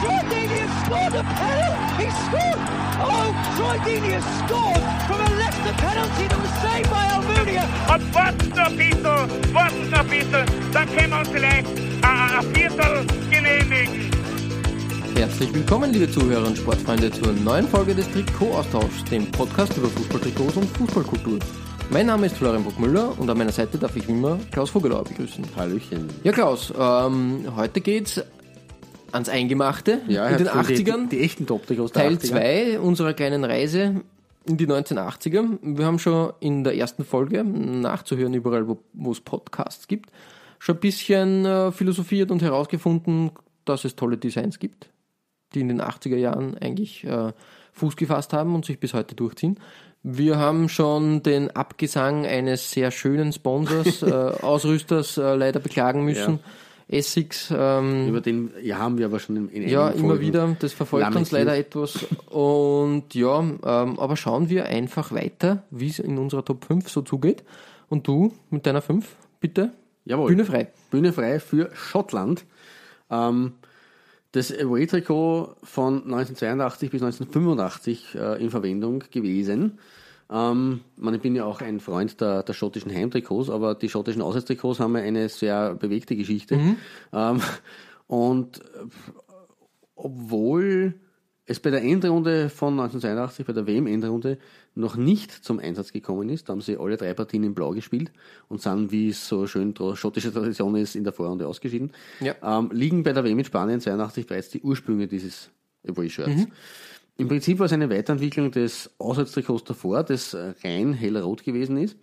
Troy Deeney has scored a penalty! He scored! Oh, Troy Deeney has scored from a Leicester penalty that was saved by Almunia! Und warten noch ein bisschen, warten noch ein bisschen, dann können wir uns vielleicht ein Viertel genehmigen. Herzlich willkommen, liebe Zuhörer und Sportfreunde, zur neuen Folge des Trikot-Austauschs, dem Podcast über Fußballtrikots und Fußballkultur. Mein Name ist Florian Bruckmüller und an meiner Seite darf ich wie immer Klaus Vogelauer begrüßen. Hallöchen. Ja, Klaus, ähm, heute geht's ans Eingemachte Ja, in den hat die, 80ern. Die, die echten Top-Trikots der Teil 80er. 2 unserer kleinen Reise in die 1980er. Wir haben schon in der ersten Folge, nachzuhören überall, wo, es Podcasts gibt, schon ein bisschen äh, philosophiert und herausgefunden, dass es tolle Designs gibt, die in den 80er Jahren eigentlich äh, Fuß gefasst haben und sich bis heute durchziehen. Wir haben schon den Abgesang eines sehr schönen Sponsors, äh, Ausrüsters äh, leider beklagen müssen. Essex, ähm, Über den ja, haben wir aber schon in, in ja, immer wieder. Das verfolgt uns leider etwas. Und ja, ähm, aber schauen wir einfach weiter, wie es in unserer Top 5 so zugeht. Und du mit deiner 5, bitte. Jawohl. Bühne frei. Bühne frei für Schottland. Ähm, das Away-Trikot von 1982 bis 1985 äh, in Verwendung gewesen. Ähm, man, ich bin ja auch ein Freund der, der schottischen Heimtrikots, aber die schottischen Auswärtstrikots haben ja eine sehr bewegte Geschichte. Ähm, und äh, obwohl es bei der Endrunde von 1982, bei der WM-Endrunde, noch nicht zum Einsatz gekommen ist. Da haben sie alle drei Partien in Blau gespielt und sind, wie es so schön schottische Tradition ist, in der Vorrunde ausgeschieden. Ja. Ähm, liegen bei der WM in Spanien 82 bereits die Ursprünge dieses Away-Shirts. Im Prinzip war es eine Weiterentwicklung des Auswärtstrikots davor, das äh, rein hellrot gewesen ist.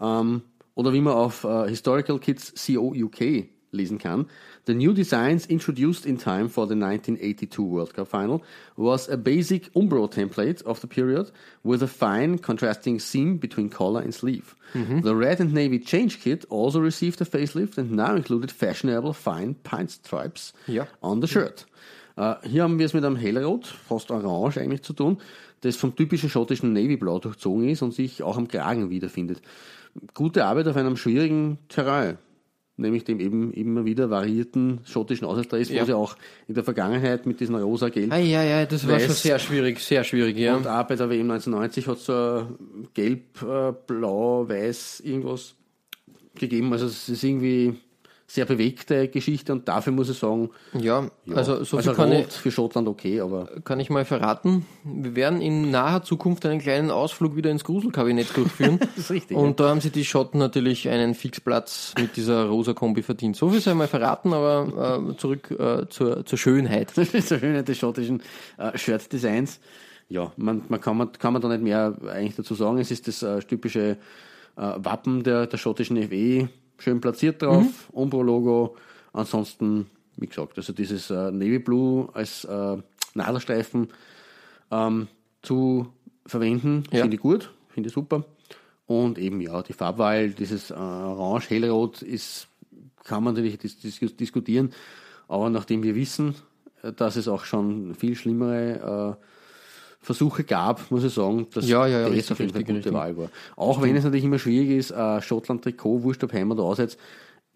Ähm, oder wie man auf äh, Historical Kids CO UK lesen kann. The new designs introduced in time for the 1982 World Cup final was a basic Umbro template of the period with a fine contrasting seam between collar and sleeve. The red and navy change kit also received a facelift and now included fashionable fine pine stripes Ja. on the shirt. Äh, hier haben wir es mit einem hellrot, fast orange eigentlich zu tun, das vom typischen schottischen Navyblau durchzogen ist und sich auch am Kragen wiederfindet. Gute Arbeit auf einem schwierigen Terrain, nämlich dem eben immer wieder variierten schottischen Auswärtsdress, Ja. wo sie auch in der Vergangenheit mit diesen rosa-gelb Ah, ja, ja, das war Weiß. schon sehr schwierig, sehr schwierig, ja. und auch bei der WM 1990 hat es so gelb, äh, blau, weiß irgendwas gegeben. Also es ist irgendwie sehr bewegte Geschichte und dafür muss ich sagen, Ja, also so also kann ich, für Schottland okay, aber kann ich mal verraten. Wir werden in naher Zukunft einen kleinen Ausflug wieder ins Gruselkabinett durchführen. das ist richtig. Und da haben sich die Schotten natürlich einen Fixplatz mit dieser rosa Kombi verdient. So viel sei mal verraten, aber äh, zurück äh, zur, zur Schönheit. Die Schönheit des schottischen äh, Shirt-Designs. Ja, man, man kann, man kann man da nicht mehr eigentlich dazu sagen. Es ist das äh, typische äh, Wappen der, der schottischen FE, schön platziert drauf, Mhm. Umbro-Logo. Ansonsten, wie gesagt, also dieses äh, Navy Blue als äh, Nadelstreifen ähm, zu verwenden, Ja. finde ich gut, finde ich super. Und eben ja, die Farbwahl, dieses äh, Orange, Hellrot ist, kann man natürlich dis dis diskutieren, aber nachdem wir wissen, äh, dass es auch schon viel schlimmere äh, Versuche gab, muss ich sagen, dass Ja, ja, ja, das auf jeden Fall eine gute Wahl war. Auch wenn es natürlich immer schwierig ist, äh, Schottland-Trikot, wurscht ob heim oder auswärts,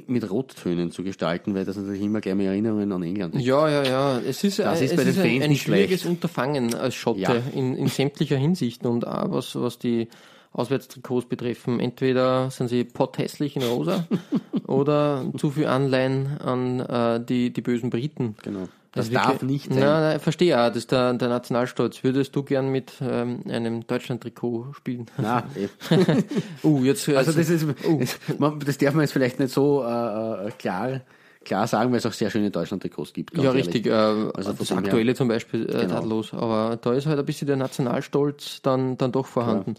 mit Rottönen zu gestalten, weil das natürlich immer mehr Erinnerungen an England ist. Ja, ja, ja. Es ist, Das äh, ist es bei den ist ein, Fans ein nicht schwieriges leicht. Unterfangen als Schotte Ja. in, in sämtlicher Hinsicht und auch was, was die Auswärtstrikots betreffen. Entweder sind sie potthässlich in rosa oder zu viel Anleihen an äh, die, die bösen Briten. Genau. Das Also darf wirklich- nicht sein. Nein, nein, ich verstehe auch, das ist der, der Nationalstolz. Würdest du gern mit ähm, einem Deutschland-Trikot spielen? Na, eh. Uh, jetzt, Also das ist, man- das darf man jetzt vielleicht nicht so äh, äh, klar, klar sagen, weil es auch sehr schöne Deutschland-Trikots gibt. ja, richtig. Äh, Also das aktuelle zum Beispiel äh, Genau. tadellos. Aber da ist halt ein bisschen der Nationalstolz dann, dann doch vorhanden.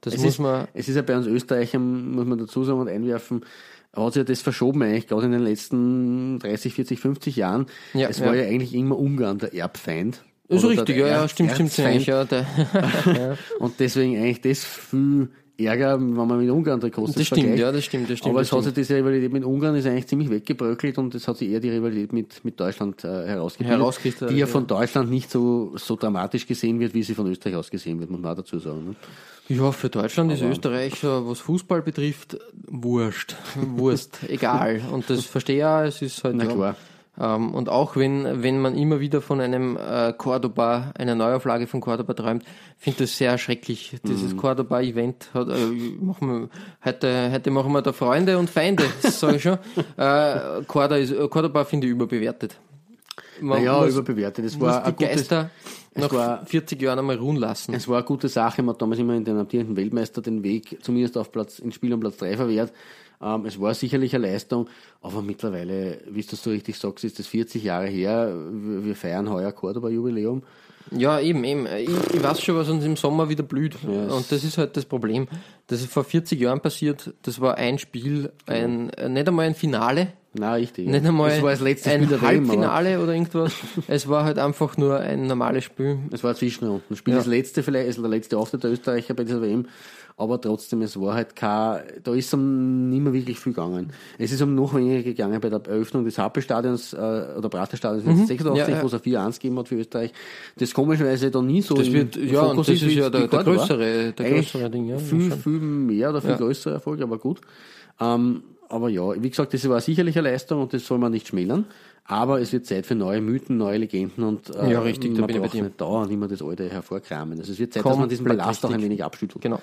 Das Es muss ist, man. es ist ja bei uns Österreichern, muss man dazu sagen und einwerfen, hat sich das verschoben eigentlich, gerade in den letzten 30, 40, 50 Jahren. Ja, es war ja. ja eigentlich immer Ungarn der Erbfeind Ist richtig, ja, ja, stimmt, stimmt ziemlich, ja. Der, ja. Und deswegen eigentlich das viel Ärger, wenn man mit Ungarn Trikots Das stimmt, vergleicht. ja, das stimmt, das stimmt. Aber es hat sich diese Rivalität mit Ungarn ist eigentlich ziemlich weggebröckelt und es hat sich eher die Rivalität mit, mit Deutschland äh, herausgebildet, die ja von Deutschland nicht so, so dramatisch gesehen wird, wie sie von Österreich aus gesehen wird, muss man auch dazu sagen. Ne? Ja, für Deutschland ist Österreich, äh, was Fußball betrifft, wurscht. Wurst, egal. Und das verstehe ich auch, es ist halt. Na ja, klar. Ähm, und auch wenn, wenn man immer wieder von einem äh, Cordoba, einer Neuauflage von Cordoba träumt, finde ich das sehr schrecklich. Dieses Mhm. Cordoba-Event hat, äh, machen wir, heute, heute machen wir da Freunde und Feinde, sage ich schon. Äh, Cordoba, ist, Cordoba finde ich überbewertet. Man Naja, muss, überbewertet. Es war, die gutes, Geister es nach war- 40 Jahren einmal ruhen lassen. es war eine gute Sache. Man hat damals immer in den amtierenden Weltmeister den Weg zumindest auf Platz, ins Spiel um Platz 3 verwehrt. Ähm, es war sicherlich eine Leistung, aber mittlerweile, wie du so richtig sagst, ist das 40 Jahre her. Wir feiern heuer Cordoba-Jubiläum. Ja, eben, eben. Ich, ich weiß schon, was uns im Sommer wieder blüht. Und das ist halt das Problem. Das ist vor 40 Jahren passiert. Das war ein Spiel, ein, äh, nicht einmal ein Finale, Na, richtig. nicht einmal es war das letzte ein Spiel Halbfinale oder irgendwas. es war halt einfach nur ein normales Spiel. es war eine Zwischenrunde. Das Spiel Ja. das letzte vielleicht, ist der letzte Auftritt der Österreicher bei dieser WM. Aber trotzdem, es war halt kein, da ist um nicht mehr wirklich viel gegangen. Es ist um noch weniger gegangen bei der Eröffnung des Happelstadions, äh, oder Praterstadions 86, Mhm. Ja, ja. wo es ein 4-1 gegeben hat für Österreich. Das komischerweise da nie so Das wird, ja, Fokus das ist wie- ja der, der größere, der größere Ding, ja. viel, viel mehr oder viel Ja. größerer Erfolg, aber gut. Ähm, aber ja, wie gesagt, das war sicherlich eine Leistung und das soll man nicht schmälern. Aber es wird Zeit für neue Mythen, neue Legenden und äh, Ja, richtig, man bin ich bei braucht nicht dauernd immer das Alte hervorkramen. Also es wird Zeit, dass man diesen Komplett Ballast auch ein richtig. wenig abschüttelt. Genau.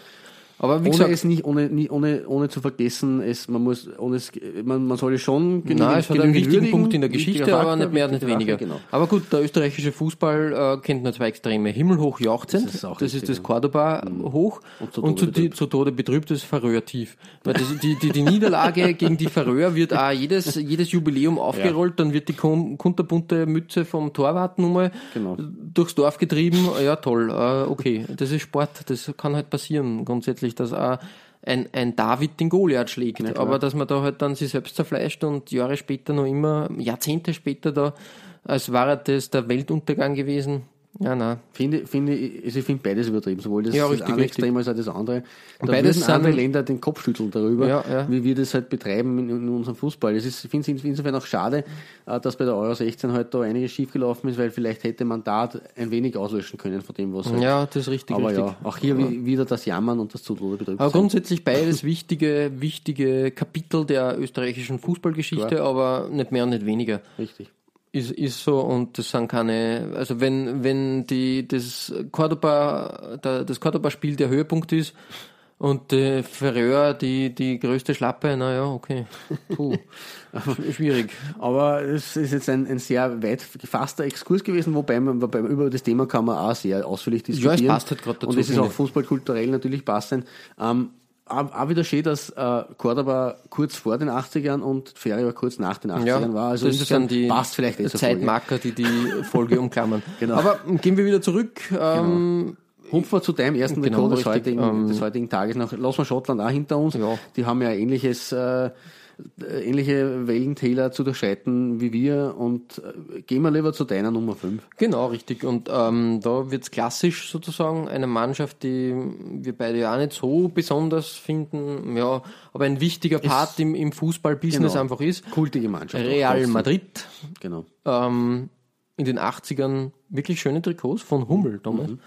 Aber wie Ohne gesagt, es nicht, ohne, nie- ohne, ohne zu vergessen, es, man muss, ohne es, man, man soll es schon genügend, Nein, es hat einen wichtigen Punkt in der Geschichte, aber Faktor, nicht mehr, nicht weniger. Faktor, Genau. Aber gut, der österreichische Fußball äh, kennt nur zwei Extreme. Himmelhoch jauchzend, Das das ist ist, auch das, ja. Mhm. Cordoba hoch Und zu und Tode zu, die, zu Tode betrübt das Färöer tief. Weil das, die, die, die Niederlage gegen die Färöer wird auch jedes, jedes Jubiläum aufgerollt, dann wird die kun- kunterbunte Mütze vom Torwart nochmal Genau. durchs Dorf getrieben. Ja, toll, äh, okay, das ist Sport, das kann halt passieren grundsätzlich, dass auch ein, ein David den Goliath schlägt. Aber dass man da halt dann sich selbst zerfleischt und Jahre später noch immer, Jahrzehnte später da, als wäre das der Weltuntergang gewesen. Ja, nein. Finde, finde, ich- also ich finde beides übertrieben, sowohl das, Ja, das richtig, eine richtig. Extrem als auch das andere. Da beides würden andere Länder den Kopf schütteln darüber, Ja, ja. wie wir das halt betreiben in, in unserem Fußball. Das ist, finde es insofern auch schade, äh, dass bei der Euro 16 halt da einiges schiefgelaufen ist, weil vielleicht hätte man da ein wenig auslöschen können von dem, was halt. Ja, das ist richtig, Aber richtig. ja, auch hier wie- wieder das Jammern und das Zutode betrifft. Aber grundsätzlich beides wichtige, wichtige Kapitel der österreichischen Fußballgeschichte, Klar. aber nicht mehr und nicht weniger. Richtig. Ist, ist so und das sind keine, also wenn, wenn die, das Cordoba, der, das Cordoba-Spiel der Höhepunkt ist und die Ferreur die, die größte Schlappe, naja, okay. Puh. Sch- Schwierig. Aber es ist jetzt ein, ein sehr weit gefasster Exkurs gewesen, wobei man, wobei über das Thema kann man auch sehr ausführlich diskutieren. Ja, es passt halt gerade dazu, Und es ist auch fußballkulturell natürlich passend. Ähm, auch wieder schön, dass äh, Cordoba kurz vor den 80ern und Ferry kurz nach den 80ern Ja, war. Also das sind die passt vielleicht jetzt Zeitmarker, die die Folge umklammern. Genau. Aber gehen wir wieder zurück. Ähm, Hupfen wir zu deinem ersten Genau, Rekord des heutigen, Ähm, des heutigen Tages noch. Lassen wir Schottland auch hinter uns. Ja. Die haben ja ähnliches, äh, ähnliche Wellentäler zu durchschreiten wie wir und äh, gehen wir lieber zu deiner Nummer 5. Genau, richtig. Und ähm, da wird's klassisch sozusagen eine Mannschaft, die wir beide ja auch nicht so besonders finden, ja, aber ein wichtiger Part im, im Fußball-Business Genau. einfach ist. Kultige Mannschaft. Real. Madrid, Genau. ähm, in den 80ern wirklich schöne Trikots von Hummel damals. Mhm.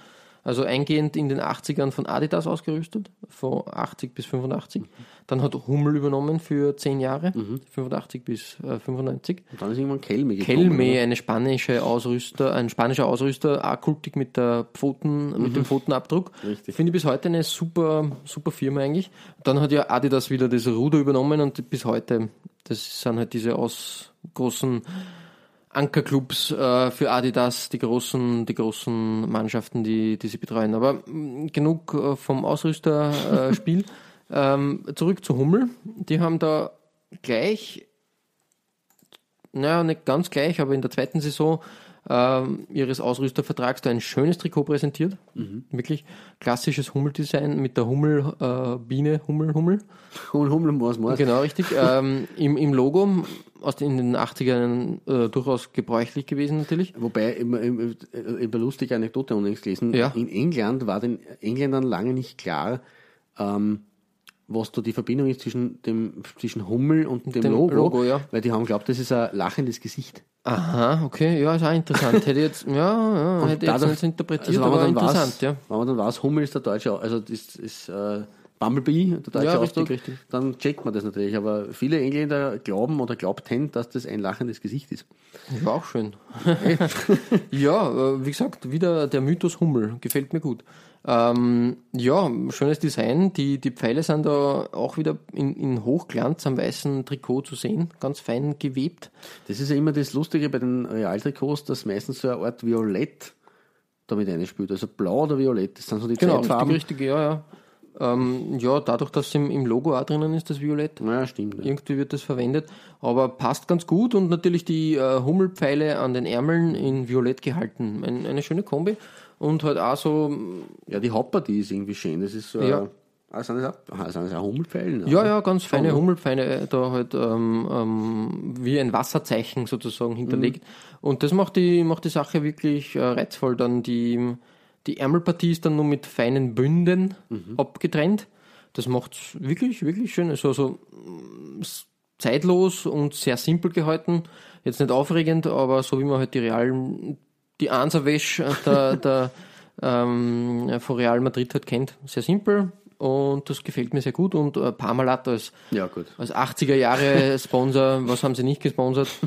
Also eingehend in den 80ern von Adidas ausgerüstet, von 80 bis 85. Dann hat Hummel übernommen für 10 Jahre, Mhm. 85 bis äh, 95. Und dann ist irgendwann Kelme gekommen. Kelme, eine spanische Ausrüster, ein spanischer Ausrüster, auch kultig mit der Pfoten, mit dem Pfotenabdruck. Mhm. Richtig. Finde ich bis heute eine super, super Firma eigentlich. Dann hat ja Adidas wieder das Ruder übernommen und bis heute, das sind halt diese aus großen Ankerclubs äh, für Adidas, die großen, die großen Mannschaften, die, die sie betreuen. Aber mh, genug äh, vom Ausrüsterspiel. Äh, ähm, zurück zu Hummel. Die haben da gleich naja, nicht ganz gleich, aber in der zweiten Saison ähm, ihres Ausrüstervertrags da ein schönes Trikot präsentiert. Wirklich klassisches Hummeldesign mit der Hummel, äh, Biene, Hummel, Hummel. Und Hummel muss man. Genau, richtig. ähm, im, Im Logo aus den, in den 80ern äh, durchaus gebräuchlich gewesen natürlich. Wobei, immer, immer, immer lustige Anekdote unlängst gelesen, Ja. in England war den Engländern lange nicht klar, ähm, was da die Verbindung ist zwischen dem zwischen Hummel und dem, dem Logo, Logo, ja. weil die haben glaubt, das ist ein lachendes Gesicht. Aha, okay, ja, ist auch interessant. Hätte ich jetzt, ja, ja hätte jetzt dadurch- nicht interpretiert, also aber dann interessant, weiß, ja. Wenn man dann weiß, Hummel ist der deutsche, also das ist äh, Bumblebee, der deutsche Ja, Ausdruck, richtig. dann checkt man das natürlich. Aber viele Engländer glauben oder glaubten, dass das ein lachendes Gesicht ist. Ja, auch schön. ja, äh, wie gesagt, wieder der Mythos Hummel. Gefällt mir gut. Ähm, ja, schönes Design. Die, die Pfeile sind da auch wieder in, in Hochglanz am weißen Trikot zu sehen. Ganz fein gewebt. Das ist ja immer das Lustige bei den Realtrikots, dass meistens so eine Art Violett damit einspielt. Also blau oder violett, das sind so die Genau, Zeitfarben. richtig, richtig, ja, ja. Ähm, ja, dadurch, dass im, im Logo auch drinnen ist, das Violett. Ja, stimmt. Ja. Irgendwie wird das verwendet, aber passt ganz gut und natürlich die äh, Hummelpfeile an den Ärmeln in Violett gehalten. Ein, eine schöne Kombi und halt auch so, ja, die Hauptpartie ist irgendwie schön. Das ist so Ja. ah, sind das auch, ah, sind das auch Hummelpfeilen? ja, ja, ganz feine Schon? Hummelpfeile da halt ähm, ähm, wie ein Wasserzeichen sozusagen hinterlegt. Und das macht die, macht die Sache wirklich äh, reizvoll. Dann die, die Ärmelpartie ist dann nur mit feinen Bünden abgetrennt. Das macht wirklich, wirklich schön. Also, also mm, zeitlos und sehr simpel gehalten. Jetzt nicht aufregend, aber so wie man halt die Real, die Anserwäsche der, der ähm, von Real Madrid halt kennt. Sehr simpel und das gefällt mir sehr gut. Und äh, Parmalat als, Ja, gut. als 80er Jahre Sponsor, was haben sie nicht gesponsert?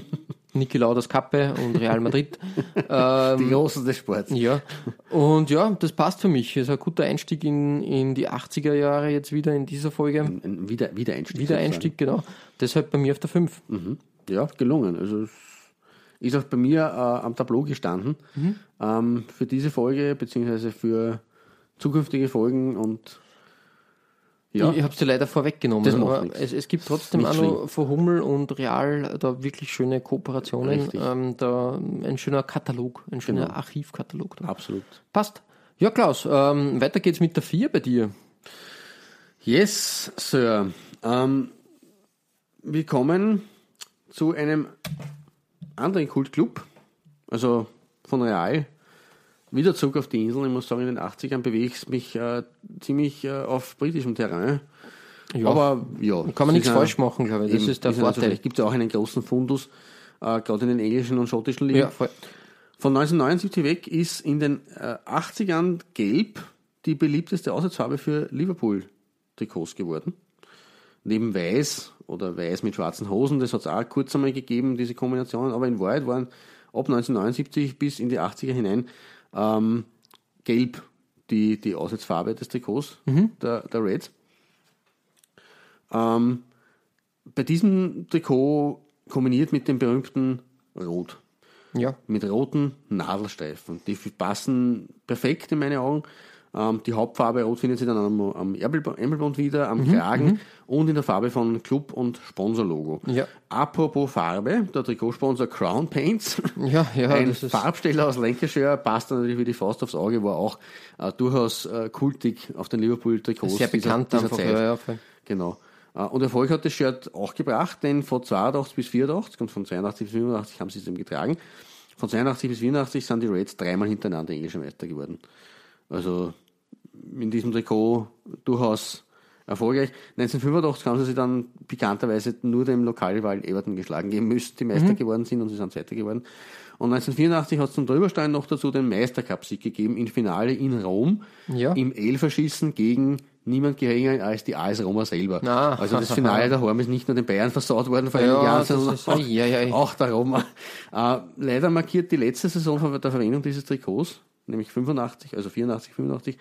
Niki Lauders Kappe und Real Madrid. Ähm, Die Großen des Sports. ja, und ja, das passt für mich. Ist ein guter Einstieg in, in die 80er Jahre jetzt wieder in dieser Folge. Ein Wieder, Wiedereinstieg. Wiedereinstieg, genau. Deshalb bei mir auf der 5. sozusagen. Ja, gelungen. Also es ist auch bei mir äh, am Tableau gestanden Mhm. ähm, für diese Folge, beziehungsweise für zukünftige Folgen und ja, Ich, ich habe es dir leider vorweggenommen. Das macht aber es, es gibt trotzdem Nicht auch noch von Hummel und Real da wirklich schöne Kooperationen. Ähm, da ein schöner Katalog, ein schöner Genau. Archivkatalog. Da. absolut. Passt. Ja, Klaus, ähm, weiter geht's mit der 4 bei dir. Yes, Sir. Ähm, wir kommen zu einem anderen Kultclub, also von Real. Wieder zurück auf die Insel. Ich muss sagen, in den 80ern bewege ich mich äh, ziemlich äh, auf britischem Terrain. Ja, Aber ja. kann man nichts es falsch machen, glaube ich. Das eben, ist der natürlich- Vorteil. gibt ja auch einen großen Fundus, äh, gerade in den englischen und schottischen Ligen. Ja, voll. Von 1979 weg ist in den äh, 80ern Gelb die beliebteste Auswärtsfarbe für Liverpool-Trikots geworden. Neben Weiß oder Weiß mit schwarzen Hosen, das hat es auch kurz einmal gegeben, diese Kombinationen, aber in Wahrheit waren ab 1979 bis in die 80er hinein ähm, Gelb die, die Auswärtsfarbe des Trikots der, der Reds. Ähm, bei diesem Trikot kombiniert mit dem berühmten Rot Ja, mit roten Nadelstreifen. Die passen perfekt in meine Augen. Ähm, die Hauptfarbe rot findet sich dann am, am Ärmel- Ärmelband wieder, am Kragen und in der Farbe von Club- und Sponsorlogo. Ja. Apropos Farbe, der Trikotsponsor Crown Paints, ja, ja. ein das ist, Farbsteller aus Lancashire, passt natürlich wie die Faust aufs Auge, war auch äh, durchaus äh, kultig auf den Liverpool-Trikots sehr bekannt dieser, einfach. dieser Zeit. Ja. Genau. Äh, Und Erfolg hat das Shirt auch gebracht, denn von 82 bis 84 und von 82 bis 85 haben sie es eben getragen. Von 82 bis 84 sind die Reds dreimal hintereinander englischer Meister geworden. Also in diesem Trikot durchaus erfolgreich. 1985 haben sie sich dann pikanterweise nur dem Lokalrivalen Everton geschlagen geben müssen, die Meister geworden sind und sie sind Zweiter geworden. Und 1984 hat es zum Drüberstein noch dazu den Meistercup-Sieg gegeben im Finale in Rom Ja. im Elferschießen gegen niemand geringer als die AS Roma selber. Ah. also das Finale der Horm ist nicht nur den Bayern versaut worden vor einigen Ja, Jahren, sondern auch, ei, ei. auch der Roma. Äh, leider markiert die letzte Saison von der Verwendung dieses Trikots, nämlich 85, also 84, 85,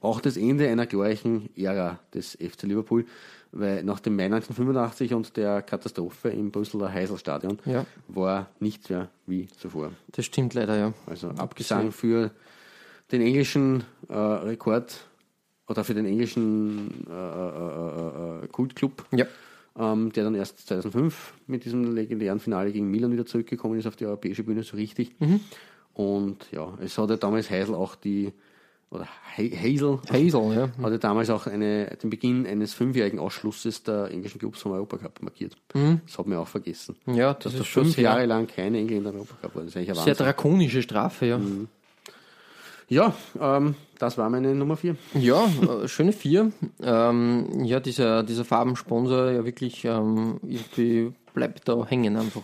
auch das Ende einer glorreichen Ära des FC Liverpool, weil nach dem Mai 1985 und der Katastrophe im Brüsseler Heiselstadion Ja. war nichts mehr wie zuvor. Das stimmt leider, ja. Also Abgesang für den englischen äh, Rekord oder für den englischen äh, äh, äh, äh, Kultclub, Ja. ähm, der dann erst 2005 mit diesem legendären Finale gegen Milan wieder zurückgekommen ist auf die europäische Bühne so richtig. Und ja, es hat ja damals Heisel auch die oder Ha- Hazel, Hazel, ja. hat ja damals auch eine, den Beginn eines fünfjährigen Ausschlusses der englischen Clubs vom Europacup markiert. Das hat man auch vergessen. Ja, das Dass da ist schon fünf sehr, Jahre lang keine Engländer im Europacup waren. Das ist eigentlich ein sehr Wahnsinn. drakonische Strafe, ja. Ja, ähm, das war meine Nummer vier. Ja, äh, schöne vier. Ähm, ja, dieser, dieser Farbensponsor ja wirklich ähm, irgendwie bleibt da hängen einfach.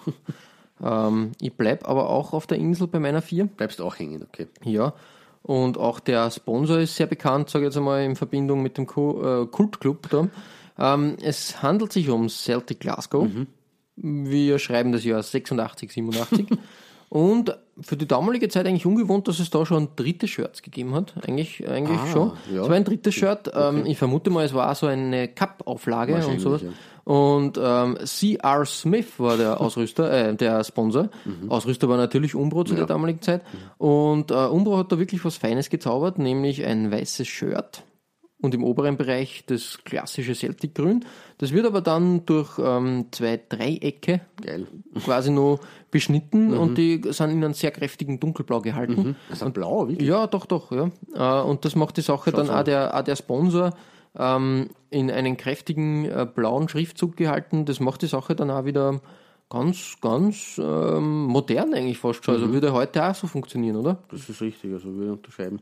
Ähm, ich bleib aber auch auf der Insel bei meiner vier. Bleibst auch hängen, okay. Ja. Und auch der Sponsor ist sehr bekannt, sage ich jetzt einmal, in Verbindung mit dem äh, Kultclub da. Ähm, es handelt sich um Celtic Glasgow. Wir schreiben das Jahr 86, 87. Und für die damalige Zeit eigentlich ungewohnt, dass es da schon dritte Shirts gegeben hat. Eigentlich, eigentlich Ah, schon. ja. Es war ein drittes Shirt. Ähm, ich vermute mal, es war so eine Cup-Auflage und sowas. ja. Und ähm, C.R. Smith war der Ausrüster, äh, der Sponsor. Ausrüster war natürlich Umbro zu der damaligen Zeit. Und äh, Umbro hat da wirklich was Feines gezaubert, nämlich ein weißes Shirt und im oberen Bereich das klassische Celtic-Grün. Das wird aber dann durch ähm, zwei Dreiecke Geil. quasi nur beschnitten und die sind in einem sehr kräftigen Dunkelblau gehalten. Das ist blau, wirklich. Ja, doch, doch, ja. Äh, Und das macht die Sache dann so. auch der, auch der Sponsor ähm, in einen kräftigen äh, blauen Schriftzug gehalten. Das macht die Sache dann auch wieder ganz, ganz ähm, modern eigentlich fast schon. Also würde heute auch so funktionieren, oder? Das ist richtig, also würde ich unterschreiben.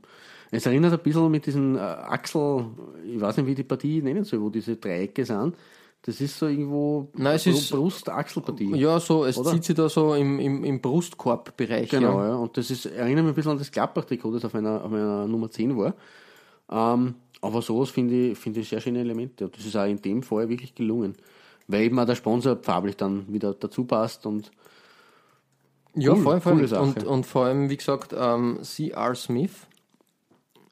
Es erinnert ein bisschen mit diesen äh, Achsel, ich weiß nicht, wie die Partie nennen soll, wo diese Dreiecke sind. Das ist so irgendwo Nein, es ist- Brust-Achselpartie. Ja, so, es Oder? zieht sich da so im, im, im Brustkorbbereich. Genau, Ja. ja. Und das ist, erinnert mich ein bisschen an das Gladbach-Trikot, das auf meiner, auf meiner Nummer 10 war. Ähm, aber sowas finde ich, finde ich sehr schöne Elemente. Und das ist auch in dem Fall wirklich gelungen. Weil eben auch der Sponsor farblich dann wieder dazu passt und Ja, Cool, vor allem, coole Sache. Und, und vor allem, wie gesagt, ähm, C.R. Smith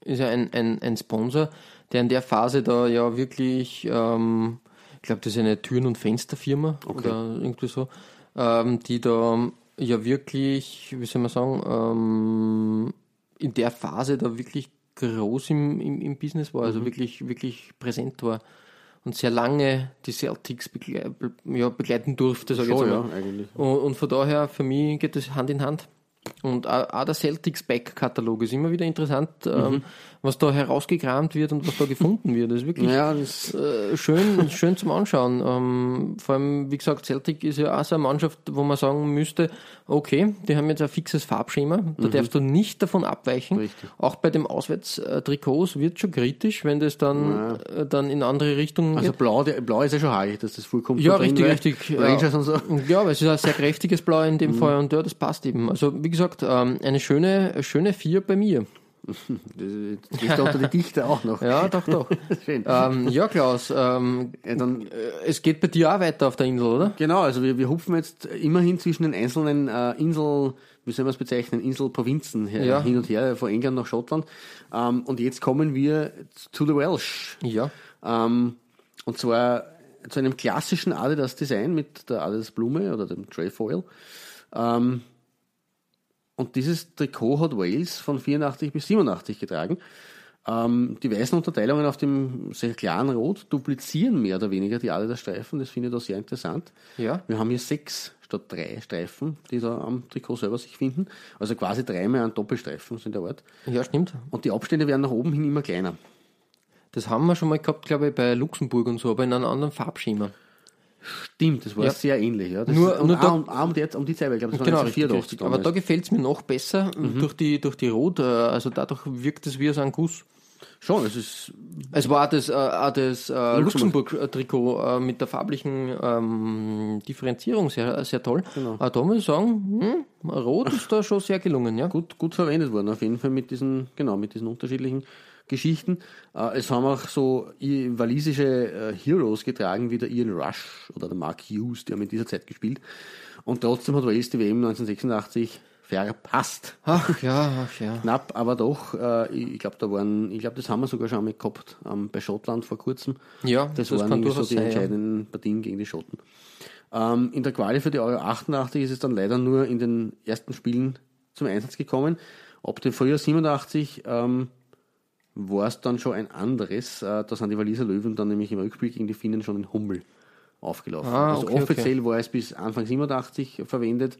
ist ja ein, ein, ein Sponsor, der in der Phase da ja wirklich, ähm, ich glaube, das ist eine Türen- und Fensterfirma oder irgendwie so, ähm, die da ja wirklich, wie soll man sagen, ähm, in der Phase da wirklich groß im, im, im Business war, Mhm. also wirklich, wirklich präsent war und sehr lange die Celtics begle be ja, begleiten durfte, sage ich jetzt mal. ja, eigentlich. Und, und von daher, für mich geht das Hand in Hand. Und auch, der Celtics Back-Katalog ist immer wieder interessant, Mhm. ähm, was da herausgekramt wird und was da gefunden wird. Das ist wirklich Ja, das, äh, schön, schön zum Anschauen. Ähm, vor allem, wie gesagt, Celtic ist ja auch so eine Mannschaft, wo man sagen müsste, okay, die haben jetzt ein fixes Farbschema, da darfst du nicht davon abweichen. Mhm. Richtig. Auch bei dem Auswärtstrikots wird schon kritisch, wenn das dann, äh, dann in andere Richtungen also geht. blau, der, blau ist ja schon haarig, dass das vorkommt. Ja, richtig, weil richtig. Ja. So. Ja, aber es ist ein sehr kräftiges Blau in dem Fall und ja, das passt eben. Also wie gesagt, ähm, eine schöne, schöne Vier bei mir. Das liegt unter die Dichte auch noch. Ja, doch, doch. Schön. ähm, ja, Klaus, ähm, Ja, dann, äh, es geht bei dir auch weiter auf der Insel, oder? genau, also wir, wir hupfen jetzt immerhin zwischen den einzelnen äh, Insel, wie soll man es bezeichnen, Inselprovinzen her, Ja. hin und her, von England nach Schottland. Ähm, und jetzt kommen wir zu the Welsh. Ja. Ähm, und zwar zu einem klassischen Adidas-Design mit der Adidas-Blume oder dem Trefoil. Ähm, und dieses Trikot hat Wales von 84 bis 87 getragen. Ähm, die weißen Unterteilungen auf dem sehr klaren Rot duplizieren mehr oder weniger die Adidas-Streifen. Das finde ich da sehr interessant. Ja. Wir haben hier sechs statt drei Streifen, die da am Trikot selber sich finden. Also quasi dreimal ein Doppelstreifen sind der Art. Ja, stimmt. Und die Abstände werden nach oben hin immer kleiner. Das haben wir schon mal gehabt, glaube ich, bei Luxemburg und so, aber in einem anderen Farbschema. Stimmt, das war Ja. sehr ähnlich. Ja. Das Nur- ist, und nur da- um, auch um, die, um die Zeit, weil ich glaube, das war Genau, 1984 richtig, richtig. Aber da gefällt es mir noch besser durch, die, durch die Rot. äh, Also dadurch wirkt es wie so ein Guss. Schon, es ist Es war das, äh, auch das äh, Luxemburg-Trikot äh, mit der farblichen ähm, Differenzierung sehr, sehr toll. Genau. Aber da muss ich sagen, hm, Rot ist da schon sehr gelungen. Ja? gut, gut verwendet worden, auf jeden Fall mit diesen, genau, mit diesen unterschiedlichen Geschichten. Äh, es haben auch so walisische äh, Heroes getragen, wie der Ian Rush oder der Mark Hughes, die haben in dieser Zeit gespielt. Und trotzdem hat Wales die WM 1986 verpasst. Ach ja, ach ja. Knapp, aber doch. Äh, ich glaube, da waren, ich glaube, das haben wir sogar schon einmal gehabt ähm, bei Schottland vor kurzem. Ja, das, das waren so die sein, ja. entscheidenden Partien gegen die Schotten. Ähm, in der Quali für die Euro 88 ist es dann leider nur in den ersten Spielen zum Einsatz gekommen. Ab dem Frühjahr 87 ähm, war es dann schon ein anderes. Äh, da sind die Waliser Löwen dann nämlich im Rückspiel gegen die Finnen schon in Hummel aufgelaufen. Ah, also okay, offiziell war es bis Anfang 87 verwendet,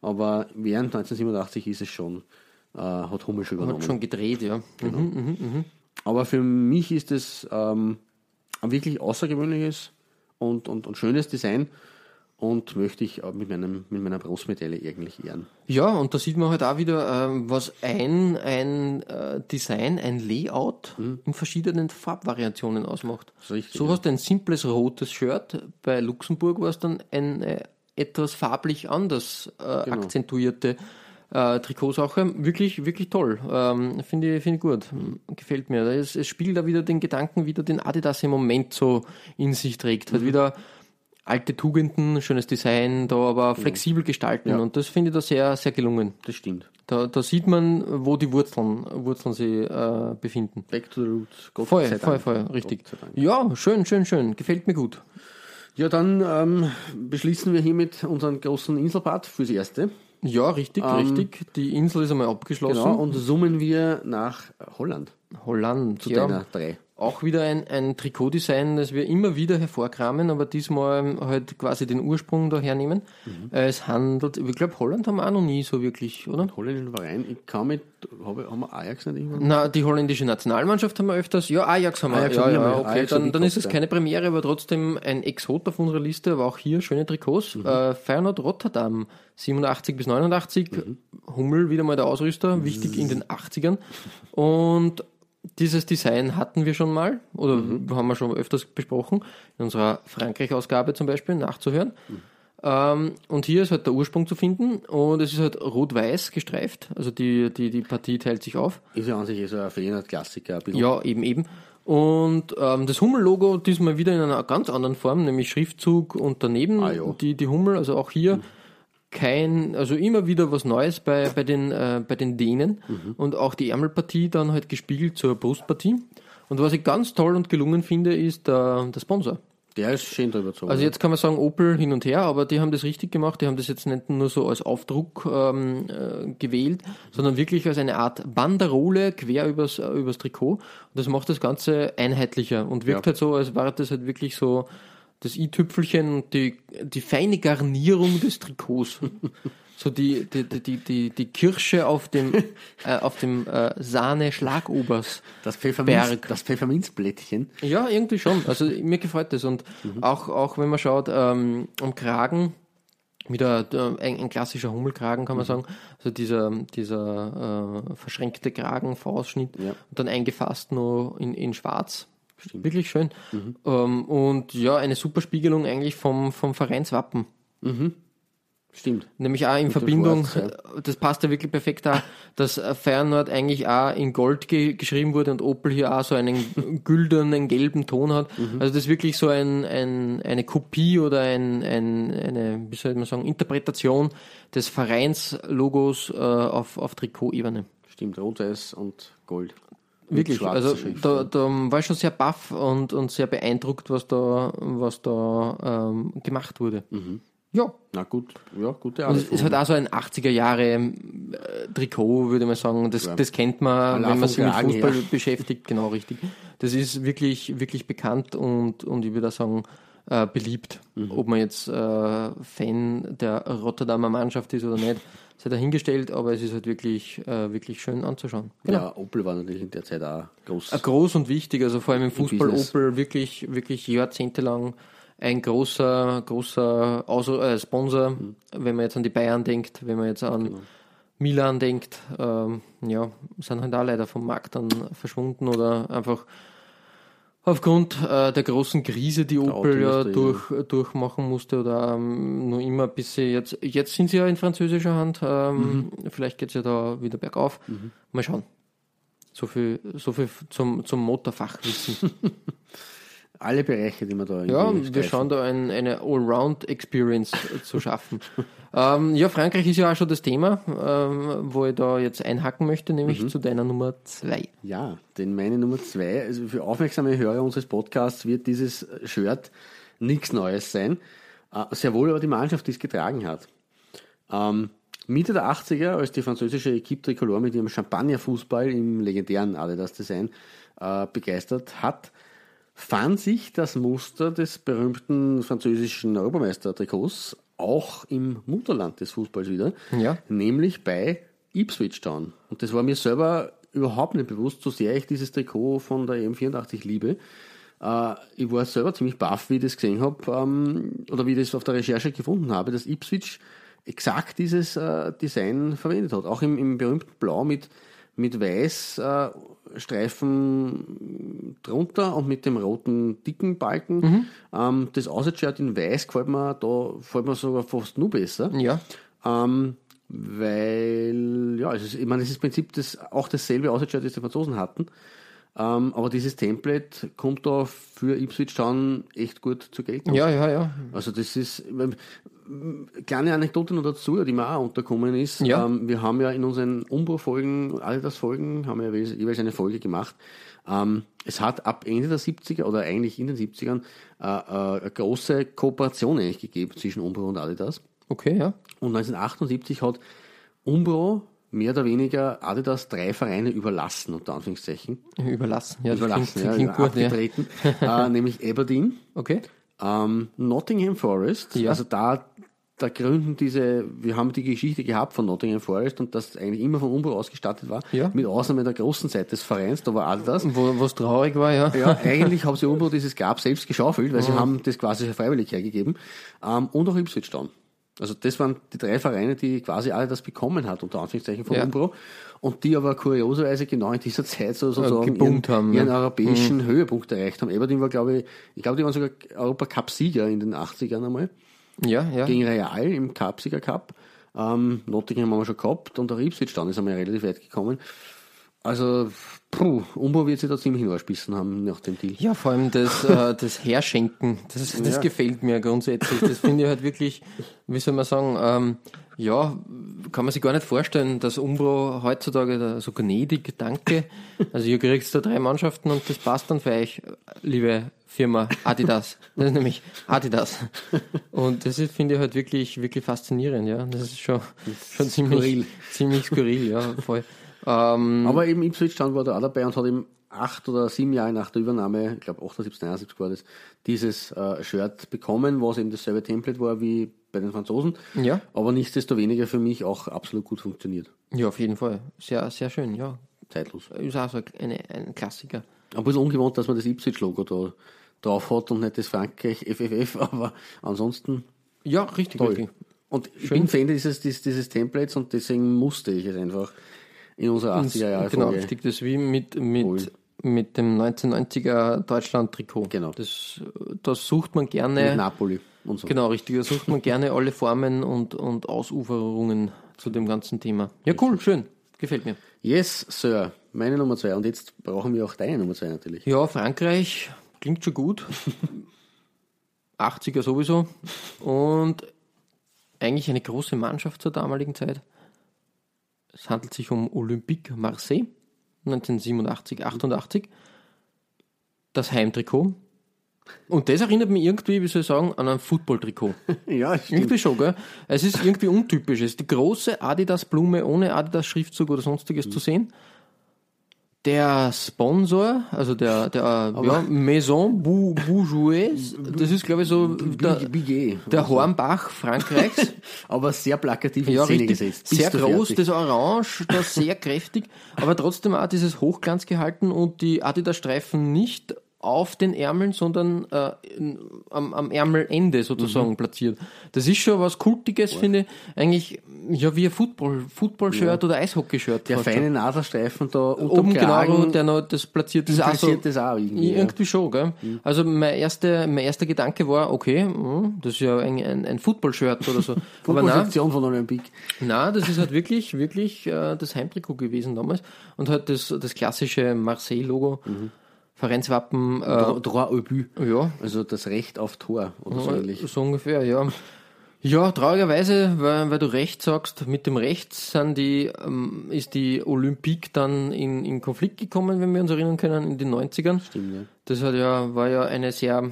aber während 1987 ist es schon äh, hat Hummel schon übernommen. Hat schon gedreht, ja. Mhm. Aber für mich ist es ähm, ein wirklich außergewöhnliches und, und, und schönes Design und möchte ich auch mit, meinem, mit meiner Bronzemedaille eigentlich ehren. Ja, und da sieht man halt auch wieder, ähm, was ein, ein äh, Design, ein Layout in verschiedenen Farbvariationen ausmacht. richtig, so ja. hast du ein simples rotes Shirt, bei Luxemburg war es dann eine etwas farblich anders äh, Genau. akzentuierte äh, Trikotsache. Wirklich, wirklich toll. Ähm, Finde ich, finde ich gut. Gefällt mir. Es, es spiegelt da wieder den Gedanken, wieder den Adidas im Moment so in sich trägt. Mhm. Halt wieder alte Tugenden, schönes Design, da aber flexibel gestalten. Ja. Und das finde ich da sehr, sehr gelungen. Das stimmt. Da, da sieht man, wo die Wurzeln, Wurzeln sich äh, befinden. Back to the roots. Gott Voll, sei voll, Dank. voll, richtig. Ja, schön, schön, schön. Gefällt mir gut. Ja, dann ähm, beschließen wir hiermit unseren großen Inselpart fürs Erste. Ja, richtig, richtig. Die Insel ist einmal abgeschlossen. Ähm, Genau, und zoomen wir nach Holland Holland, zu ja. deiner drei. Auch wieder ein, ein Trikotdesign, das wir immer wieder hervorkramen, aber diesmal halt quasi den Ursprung da hernehmen. Mhm. Äh, Es handelt, ich glaube, Holland haben wir auch noch nie so wirklich, oder? Holländischen Verein. Ich kann mit, habe, haben wir Ajax nicht irgendwann? Na, die holländische Nationalmannschaft haben wir öfters. Ja, Ajax haben wir. Ajax ja, ja, ja. okay. Ajax dann, dann ist es keine Premiere, aber trotzdem ein Exot auf unserer Liste, aber auch hier schöne Trikots. Mhm. Äh, Feyenoord Rotterdam, 87 bis 89. Mhm. Hummel wieder mal der Ausrüster, wichtig in den 80ern. Und dieses Design hatten wir schon mal, oder Mhm. haben wir schon öfters besprochen, in unserer Frankreich-Ausgabe zum Beispiel, nachzuhören. Ähm, und hier ist halt der Ursprung zu finden und es ist halt rot-weiß gestreift, also die, die, die Partie teilt sich auf. Ist ja an sich so ein Feyenoord-Klassiker. ein bisschen. Ja, eben, eben. Und ähm, das Hummel-Logo diesmal wieder in einer ganz anderen Form, nämlich Schriftzug und daneben Ah, die, die Hummel, also auch hier kein, also immer wieder was Neues bei, bei, den, äh, bei den Dänen und auch die Ärmelpartie dann halt gespiegelt zur Brustpartie. Und was ich ganz toll und gelungen finde, ist der, der Sponsor. Der ist schön drüber gezogen. Also jetzt kann man sagen Opel hin und her, aber die haben das richtig gemacht. Die haben das jetzt nicht nur so als Aufdruck ähm, äh, gewählt, sondern wirklich als eine Art Banderole quer übers, äh, übers Trikot. Und das macht das Ganze einheitlicher und wirkt Ja. halt so, als wäre das halt wirklich so das i-Tüpfelchen und die, die feine Garnierung des Trikots. So die, die, die, die, die, Kirsche auf dem, äh, auf dem äh, Sahne-Schlagobers. das, Pfefferminz, das Pfefferminzblättchen. Ja, irgendwie schon. Also mir gefällt das. Und auch, auch wenn man schaut, ähm, am Kragen, wieder äh, ein, ein klassischer Hummelkragen, kann man sagen. Also dieser, dieser äh, verschränkte Kragen, V-Ausschnitt Ja. und dann eingefasst noch in, in Schwarz. Wirklich schön. Ähm, und ja, eine super Spiegelung eigentlich vom, vom Vereinswappen. Stimmt. Nämlich auch in dem Verbindung, Schwarz, das passt ja wirklich perfekt da, dass Feyenoord eigentlich auch in Gold ge geschrieben wurde und Opel hier auch so einen güldenen, gelben Ton hat. Mhm. Also das ist wirklich so ein, ein, eine Kopie oder ein, ein, eine, wie soll man sagen, Interpretation des Vereinslogos äh, auf, auf Trikotebene. Stimmt. Rot-Weiß und Gold. Wirklich, also da, ja. da war ich schon sehr baff und, und sehr beeindruckt, was da, was da ähm, gemacht wurde. Mhm. Ja, Na gut, ja, gute Und Arbeit. es ist halt auch so ein 80er Jahre äh, Trikot, würde man sagen. Das, Ja. das kennt man, Allein wenn man sich mit Fußball her. beschäftigt. Genau, richtig. Das ist wirklich, wirklich bekannt und, und ich würde auch sagen, äh, beliebt. Mhm. Ob man jetzt äh, Fan der Rotterdamer Mannschaft ist oder nicht, sei dahingestellt, aber es ist halt wirklich, äh, wirklich schön anzuschauen. Genau. Ja, Opel war natürlich in der Zeit auch groß. Äh, Groß und wichtig, also vor allem im Fußball Business. Opel wirklich, wirklich jahrzehntelang ein großer, großer Aus äh, Sponsor, Mhm. wenn man jetzt an die Bayern denkt, wenn man jetzt an Genau. Milan denkt, ähm, ja, sind halt auch leider vom Markt dann verschwunden oder einfach aufgrund äh, der großen Krise, die Opel ja durch, durchmachen musste oder ähm, nur immer bis sie jetzt, jetzt sind sie ja in französischer Hand, ähm, Mhm. vielleicht geht es ja da wieder bergauf. Mal schauen. So viel, so viel zum, zum Motorfachwissen. Alle Bereiche, die man da Ja, wir streifen. schauen da ein, eine Allround-Experience zu schaffen. ähm, ja, Frankreich ist ja auch schon das Thema, ähm, wo ich da jetzt einhacken möchte, nämlich Mhm. zu deiner Nummer zwei. Ja, denn meine Nummer zwei, also für aufmerksame Hörer unseres Podcasts wird dieses Shirt nichts Neues sein. Äh, Sehr wohl aber die Mannschaft, die es getragen hat. Ähm, Mitte der 80er, als die französische Equipe Tricolore mit ihrem Champagnerfußball im legendären Adidas-Design äh, begeistert hat, fand sich das Muster des berühmten französischen Europameister-Trikots auch im Mutterland des Fußballs wieder, Ja. nämlich bei Ipswich Town. Und das war mir selber überhaupt nicht bewusst, so sehr ich dieses Trikot von der EM84 liebe. Äh, ich war selber ziemlich baff, wie ich das gesehen habe, ähm, oder wie ich das auf der Recherche gefunden habe, dass Ipswich exakt dieses äh, Design verwendet hat. Auch im, im berühmten Blau mit, mit weiß äh, Streifen drunter und mit dem roten dicken Balken. Mhm. Ähm, das Ausshirt in weiß gefällt mir, da gefällt mir sogar fast nur besser. Ja. Ähm, weil, ja, es ist, ich meine, es ist im Prinzip das, auch dasselbe Ausshirt, das die Franzosen hatten. Ähm, aber dieses Template kommt da für Ipswich Town echt gut zur Geltung. Ja, ja, ja. Also das ist kleine Anekdote noch dazu, die mir auch unterkommen ist. Ja. Ähm, wir haben ja in unseren Umbro-Folgen, all das Folgen, haben wir ja jeweils eine Folge gemacht. Ähm, es hat ab Ende der 70er oder eigentlich in den 70ern äh, äh, eine große Kooperation eigentlich gegeben zwischen Umbro und Adidas. Okay, ja. Und 1978 hat Umbro mehr oder weniger Adidas drei Vereine überlassen, unter Anführungszeichen. Überlassen. Ja, überlassen, klingt, ja, klingt gut, ja. äh, nämlich Aberdeen, Okay. ähm, Nottingham Forest, Ja. also da, da gründen diese, wir haben die Geschichte gehabt von Nottingham Forest und das eigentlich immer von Umbro ausgestattet war, Ja. mit Ausnahme der großen Seite des Vereins, da war Adidas. Wo was traurig war, ja. Ja, eigentlich haben sie Umbro dieses Grab selbst geschaufelt, weil sie Mhm. haben das quasi freiwillig hergegeben. Ähm, und auch Ipswich Town. Also das waren die drei Vereine, die quasi alle das bekommen hat, unter Anführungszeichen von Ja. Umbro. Und die aber kurioserweise genau in dieser Zeit so, sozusagen geboomt ihren, haben, ihren ja. europäischen Höhepunkt erreicht haben. Aberdeen war, glaube ich, ich glaube, die waren sogar Europacup-Sieger in den 80ern einmal. Ja, ja. Gegen Real im Cup-Sieger Cup. Ähm, Nottingham haben wir schon gehabt und der Ipswich Town ist einmal relativ weit gekommen. Also, puh, Umbro wird sich da ziemlich hingespissen haben nach dem Deal. Ja, vor allem das, äh, das Herschenken, das, das Ja. gefällt mir grundsätzlich. Das finde ich halt wirklich, wie soll man sagen, ähm, ja, kann man sich gar nicht vorstellen, dass Umbro heutzutage da so gnädig, danke. Also ihr kriegt da drei Mannschaften und das passt dann für euch, liebe Firma Adidas. Das ist nämlich Adidas. Und das finde ich halt wirklich, wirklich faszinierend, ja. Das ist schon, schon ziemlich, skurril. ziemlich skurril, ja, voll. Ähm, Aber eben Ipswich Town war da auch dabei und hat eben acht oder sieben Jahre nach der Übernahme, ich glaube 78, 79 war das, dieses äh, Shirt bekommen, was eben dasselbe Template war wie bei den Franzosen. Ja. Aber nichtsdestoweniger für mich auch absolut gut funktioniert. ja, auf jeden Fall. Sehr, sehr schön, ja. Zeitlos. Ist auch so eine, ein Klassiker. Ein bisschen ungewohnt, dass man das Ipswich-Logo da drauf hat und nicht das Frankreich FFF, aber ansonsten Ja, richtig, toll. richtig. Und ich bin Fan dieses, dieses, dieses Templates und deswegen musste ich es einfach in unserer 80er Jahre Genau, richtig. Das wie mit, mit, Holen. mit dem 1990er Deutschland-Trikot. Genau. Das, das sucht man Mit gerne. Napoli und so. Genau, richtig. Da sucht man gerne alle Formen und, und Ausuferungen zu dem ganzen Thema. Ja, cool, schön. Gefällt mir. Yes, Sir. Meine Nummer zwei. Und jetzt brauchen wir auch deine Nummer zwei natürlich. Ja, Frankreich klingt schon gut. 80er sowieso. Und eigentlich eine große Mannschaft zur damaligen Zeit. Es handelt sich um Olympique Marseille 1987, 88. Das Heimtrikot. Und das erinnert mich irgendwie, wie soll ich sagen, an ein Football-Trikot. Ja, Irgendwie schon, gell? Es ist irgendwie untypisch. Es ist die große Adidas-Blume ohne Adidas-Schriftzug oder sonstiges zu sehen. Der Sponsor, also der, der ja, Maison Bou- Bourgeois, das ist, glaube ich, so der, der Hornbach Frankreichs. Aber sehr plakativ Ja, Szene richtig. gesetzt. Bist Sehr groß, fertig? das Orange, das sehr kräftig, aber trotzdem auch dieses Hochglanz gehalten und die Adidas-Streifen nicht auf den Ärmeln, sondern äh, am, am Ärmelende sozusagen Mhm. platziert. Das ist schon was Kultiges, finde ich. Eigentlich ja wie ein Football, Football-Shirt oder Eishockey-Shirt. Der feine Nadelstreifen da Oben genau, der noch das platziert ist. auch so- impliziert das auch irgendwie. ja. irgendwie schon, gell? Also mein erster, mein erster Gedanke war, okay, hm, das ist ja ein, ein, ein Football-Shirt oder so. Aber nein, Football-Sektion von Olympique. na, das ist halt wirklich, wirklich äh, das Heimtrikot gewesen damals und halt das, das klassische Marseille-Logo, Vereinswappen, äh, Droit au but. ja, Also das Recht auf Tor oder so ähnlich. so ungefähr, ja. Ja, traurigerweise, weil, weil du recht sagst, mit dem Recht sind die, ähm, ist die Olympique dann in, in Konflikt gekommen, wenn wir uns erinnern können, in den 90ern. Stimmt, ja. Das hat ja, war ja eine sehr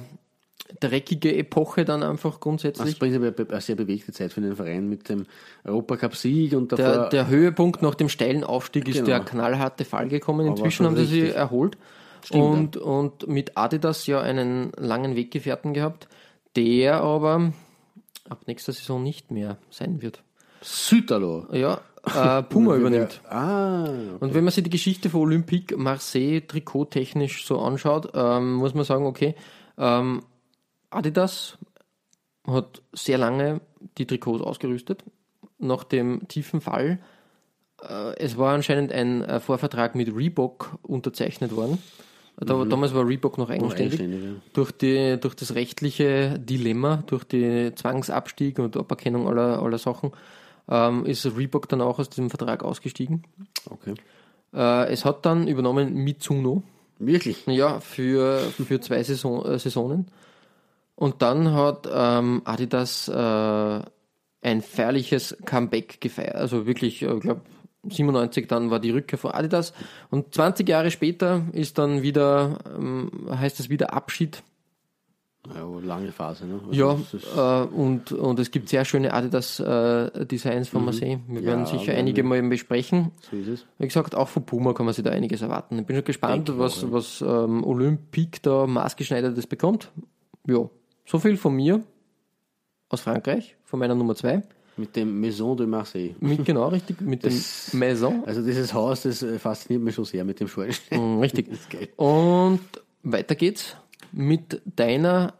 dreckige Epoche dann einfach Das grundsätzlich. ist prinzipiell eine sehr bewegte Zeit für den Verein mit dem Europacup-Sieg und davor. Der, der Höhepunkt nach dem steilen Aufstieg ist Genau. der knallharte Fall gekommen. Aber Inzwischen haben sie sich erholt. und, und mit Adidas ja einen langen Weggefährten gehabt, der aber ab nächster Saison nicht mehr sein wird. Süderlo. Ja, äh, Puma übernimmt. Ah, Und wenn man sich die Geschichte von Olympique Marseille trikottechnisch so anschaut, ähm, muss man sagen, okay, ähm, Adidas hat sehr lange die Trikots ausgerüstet. Nach dem tiefen Fall, äh, es war anscheinend ein äh, Vorvertrag mit Reebok unterzeichnet worden. Da, Damals war Reebok noch eigenständig. eigenständig, ja. Durch, die, durch das rechtliche Dilemma, durch die Zwangsabstieg und Aberkennung aller, aller Sachen, ähm, ist Reebok dann auch aus diesem Vertrag ausgestiegen. okay. Äh, es hat dann übernommen Mitsuno, Wirklich? ja, für, für zwei Saison, äh, Saisonen. Und dann hat ähm, Adidas äh, ein feierliches Comeback gefeiert. Also wirklich, ich glaube, 97 dann war die Rückkehr von Adidas. Und 20 Jahre später ist dann wieder, ähm, heißt es wieder Abschied. Ja, lange Phase, ne? Also Ja, äh, und, und es gibt sehr schöne Adidas-Designs von Marseille. Wir Ja, werden sicher einige mal eben besprechen. so ist es. Wie gesagt, auch von Puma kann man sich da einiges erwarten. Ich bin schon gespannt, Denke ich was, auch, ja. was ähm, Olympique da maßgeschneidertes bekommt. Ja, so viel von mir aus Frankreich, von meiner Nummer 2. Mit dem Maison de Marseille. Mit, genau, richtig, mit Das- dem Maison. Also dieses Haus, das äh, fasziniert mich schon sehr mit dem Schornstein. Mm, Richtig. Das ist geil. Und weiter geht's mit deiner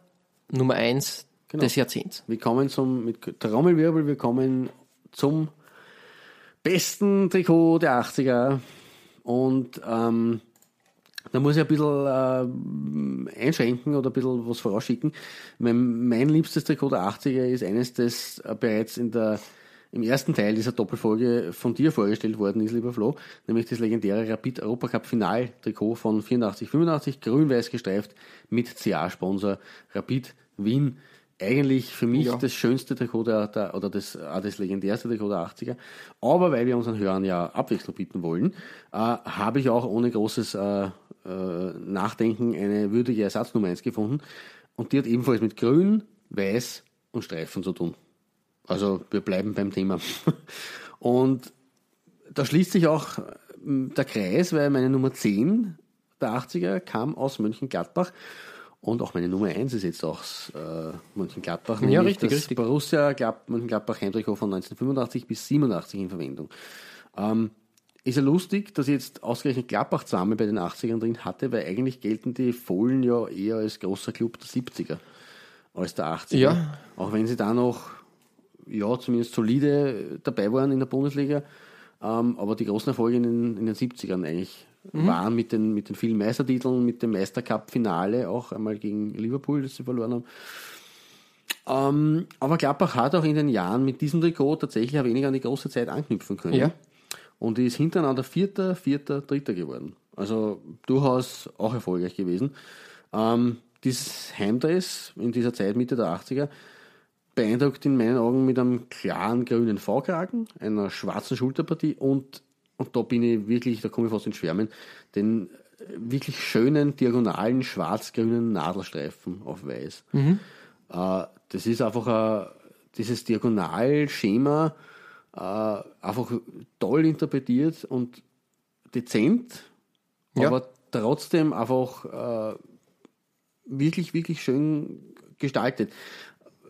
Nummer 1 Genau. des Jahrzehnts. Wir kommen zum, mit Trommelwirbel, wir kommen zum besten Trikot der 80er. Und ähm, da muss ich ein bisschen äh, einschränken oder ein bisschen was vorausschicken. Mein, mein liebstes Trikot der 80er ist eines, das bereits in der, im ersten Teil dieser Doppelfolge von dir vorgestellt worden ist, lieber Flo, nämlich das legendäre Rapid Europacup Final Trikot von 84, 85, grün-weiß gestreift mit CA-Sponsor Rapid Wien. Eigentlich für mich Ja. das schönste Trikot der, der oder das, auch das legendärste Trikot der 80er. Aber weil wir unseren Hörern ja Abwechslung bieten wollen, äh, habe ich auch ohne großes äh, Nachdenken eine würdige Ersatznummer 1 gefunden. Und die hat ebenfalls mit Grün, Weiß und Streifen zu tun. Also wir bleiben beim Thema. Und da schließt sich auch ähm, der Kreis, weil meine Nummer 10 der 80er kam aus Mönchengladbach und auch meine Nummer 1 ist jetzt aus äh, Mönchengladbach. Ja, richtig, das richtig. Borussia Glad- Mönchengladbach Heimtrikot von 1985 bis 87 in Verwendung. Ähm, ist ja lustig, dass ich jetzt ausgerechnet Gladbach zusammen bei den 80ern drin hatte, weil eigentlich gelten die Fohlen ja eher als großer Club der 70er als der 80er. Ja. Auch wenn sie da noch, ja, zumindest solide dabei waren in der Bundesliga. Ähm, aber die großen Erfolge in den, in den 70ern eigentlich waren mit den, mit den vielen Meistertiteln, mit dem Meistercup-Finale auch einmal gegen Liverpool, das sie verloren haben. Ähm, aber Gladbach hat auch in den Jahren mit diesem Trikot tatsächlich ein wenig an die große Zeit anknüpfen können. Ja. Und ist hintereinander Vierter, Vierter, Dritter geworden. Also durchaus auch erfolgreich gewesen. Ähm, dieses Heimdress in dieser Zeit, Mitte der 80er, beeindruckt in meinen Augen mit einem klaren grünen V-Kragen, einer schwarzen Schulterpartie und, und da bin ich wirklich, da komme ich fast ins Schwärmen, den wirklich schönen, diagonalen, schwarz-grünen Nadelstreifen auf weiß. Äh, das ist einfach ein, dieses Diagonalschema äh, einfach toll interpretiert und dezent, Ja. aber trotzdem einfach äh, wirklich, wirklich schön gestaltet.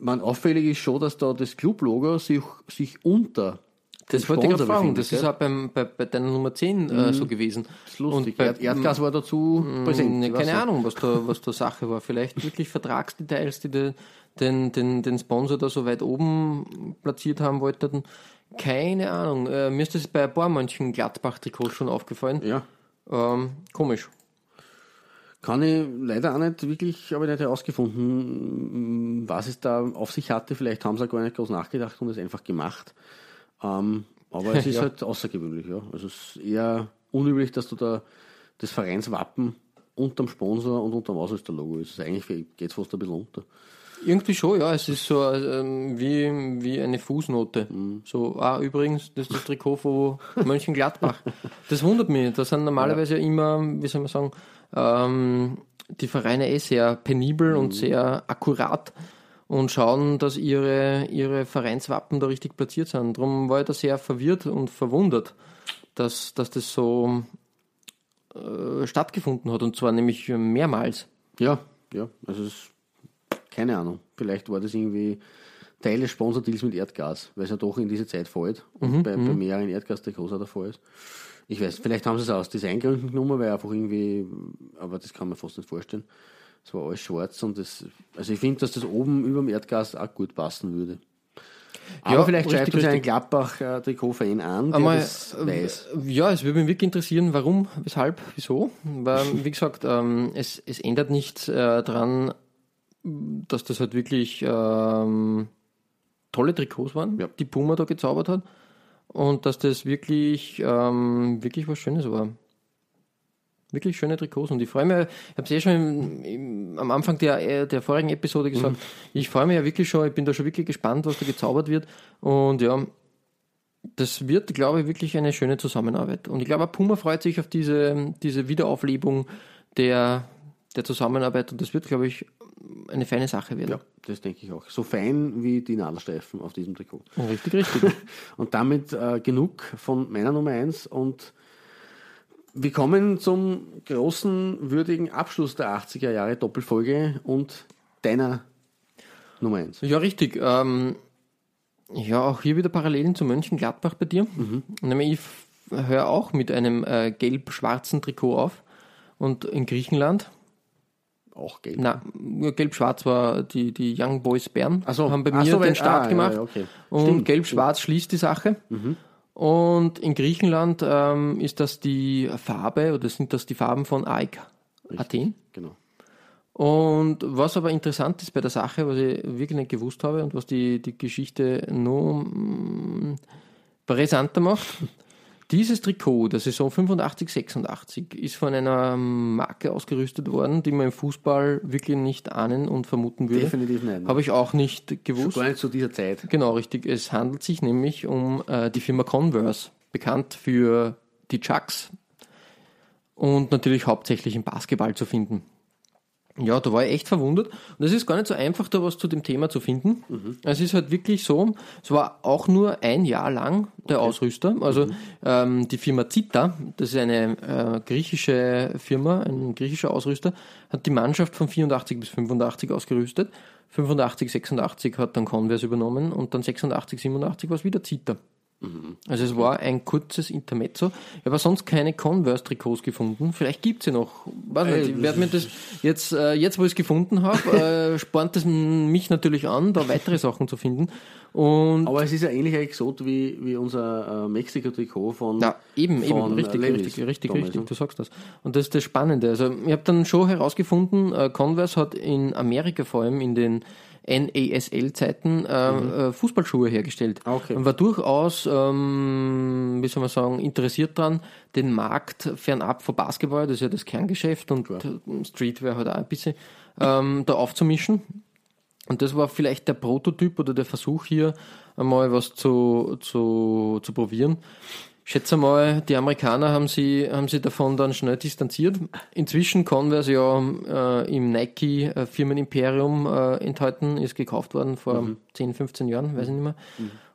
Man auffällig ist schon, dass da das Club-Logo sich, sich unter Das wollte ich fragen. Das ist auch beim, bei, bei deiner Nummer 10 äh, so gewesen. Das ist lustig. Und bei, Erd Erdgas war dazu präsent. Ne, keine. Ahnung, was da, was da Sache war. Vielleicht wirklich Vertragsdetails, die de, den, den, den Sponsor da so weit oben platziert haben wollten. Keine Ahnung. Äh, mir ist das bei ein paar manchen Gladbach-Trikots schon aufgefallen. Ja. Ähm, komisch. Kann ich leider auch nicht wirklich, ich nicht herausgefunden, was es da auf sich hatte. Vielleicht haben sie auch gar nicht groß nachgedacht und es einfach gemacht. Ähm, aber es ist Ja. halt außergewöhnlich, ja. Also es ist eher unüblich, dass du da das Vereinswappen unterm Sponsor und unterm Ausrüsterlogo ist. Also eigentlich geht es fast ein bisschen unter. Irgendwie schon, ja. Es ist so ähm, wie, wie eine Fußnote. Mhm. So, ah, übrigens, das ist das Trikot von Mönchengladbach. Das wundert mich. Das sind normalerweise ja immer, wie soll man sagen, ähm, die Vereine eh sehr penibel Mhm. und sehr akkurat und schauen, dass ihre, ihre Vereinswappen da richtig platziert sind. Darum war ich da sehr verwirrt und verwundert, dass, dass das so äh, stattgefunden hat und zwar nämlich mehrmals. Ja, ja, also es, keine Ahnung. Vielleicht war das irgendwie Teil des Sponsordeals mit Erdgas, weil es ja doch in diese Zeit fällt und bei, bei mehreren Erdgastrikots auch der Fall ist. Ich weiß, vielleicht haben sie es aus Designgründen genommen, weil einfach irgendwie, aber das kann man fast nicht vorstellen. Es war alles schwarz und das, also ich finde, dass das oben über dem Erdgas auch gut passen würde. Aber Ja, vielleicht schreibt uns ein. Gladbach-Trikot-Fan an, der Einmal, das weiß. äh, ja, es würde mich wirklich interessieren, warum, weshalb, wieso. Weil, wie gesagt, ähm, es, es ändert nichts äh, dran, dass das halt wirklich ähm, tolle Trikots waren, Ja. die Puma da gezaubert hat. Und dass das wirklich, ähm, wirklich was Schönes war. Wirklich schöne Trikots. Und ich freue mich, ich habe es eh schon im, im, am Anfang der, äh, der vorigen Episode gesagt, ich freue mich ja wirklich schon, ich bin da schon wirklich gespannt, was da gezaubert wird. Und ja, das wird, glaube ich, wirklich eine schöne Zusammenarbeit. Und ich glaube, auch Puma freut sich auf diese, diese Wiederauflebung der, der Zusammenarbeit. Und das wird, glaube ich, eine feine Sache werden. Ja, das denke ich auch. So fein wie die Nadelstreifen auf diesem Trikot. Richtig, richtig. Und damit äh, genug von meiner Nummer 1 und wir kommen zum großen, würdigen Abschluss der 80er Jahre Doppelfolge und deiner Nummer 1. ja, richtig. Ähm, ja, auch hier wieder Parallelen zu Mönchengladbach bei dir. Nämlich ich höre auch mit einem äh, gelb-schwarzen Trikot auf. Und in Griechenland, Auch gelb. na, gelb-schwarz war die, die Young Boys Bern, Ach so. haben bei mir so, den weil- Start ah, gemacht. ja, okay. Und gelb-schwarz schließt die Sache. Und in Griechenland ähm, ist das die Farbe, oder sind das die Farben von AEK Athen. Genau. Und was aber interessant ist bei der Sache, was ich wirklich nicht gewusst habe und was die, die Geschichte noch mm, brisanter macht, dieses Trikot der Saison 85, 86 ist von einer Marke ausgerüstet worden, die man im Fußball wirklich nicht ahnen und vermuten würde. Definitiv nicht. Habe ich auch nicht gewusst. Gar nicht zu dieser Zeit. Genau, richtig. Es handelt sich nämlich um äh, die Firma Converse, bekannt für die Chucks und natürlich hauptsächlich im Basketball zu finden. Ja, da war ich echt verwundert. Und es ist gar nicht so einfach, da was zu dem Thema zu finden. Es ist halt wirklich so, es war auch nur ein Jahr lang der Ausrüster. Also ähm, die Firma Zita, das ist eine äh, griechische Firma, ein griechischer Ausrüster, hat die Mannschaft von 84 bis 85 ausgerüstet. 85, 86 hat dann Converse übernommen und dann 86, 87 war es wieder Zita. Also es war ein kurzes Intermezzo. Ich habe sonst keine Converse-Trikots gefunden. Vielleicht gibt's sie noch. Weiß nicht, ich werde mir das jetzt, äh, jetzt wo ich es gefunden habe, äh, spornt es mich natürlich an, da weitere Sachen zu finden. Und Aber es ist ja ähnlich exot wie, wie unser äh, Mexiko-Trikot von, ja, eben, eben, von richtig, äh, Levi's richtig, richtig, damals, richtig, ne? du sagst das. Und das ist das Spannende. Also ich habe dann schon herausgefunden, äh, Converse hat in Amerika vor allem in den NASL-Zeiten äh, äh, Fußballschuhe hergestellt. Mhm. Okay. Und war durchaus, ähm, wie soll man sagen, interessiert dran, den Markt fernab von Basketball, das ist ja das Kerngeschäft und äh, Streetwear halt auch ein bisschen, ähm, da aufzumischen. Und das war vielleicht der Prototyp oder der Versuch hier, einmal was zu, zu, zu probieren. Ich schätze mal, die Amerikaner haben sie, haben sie davon dann schnell distanziert. Inzwischen Converse ja äh, im Nike-Firmenimperium äh, enthalten, ist gekauft worden vor 10, 15 Jahren, weiß ich nicht mehr.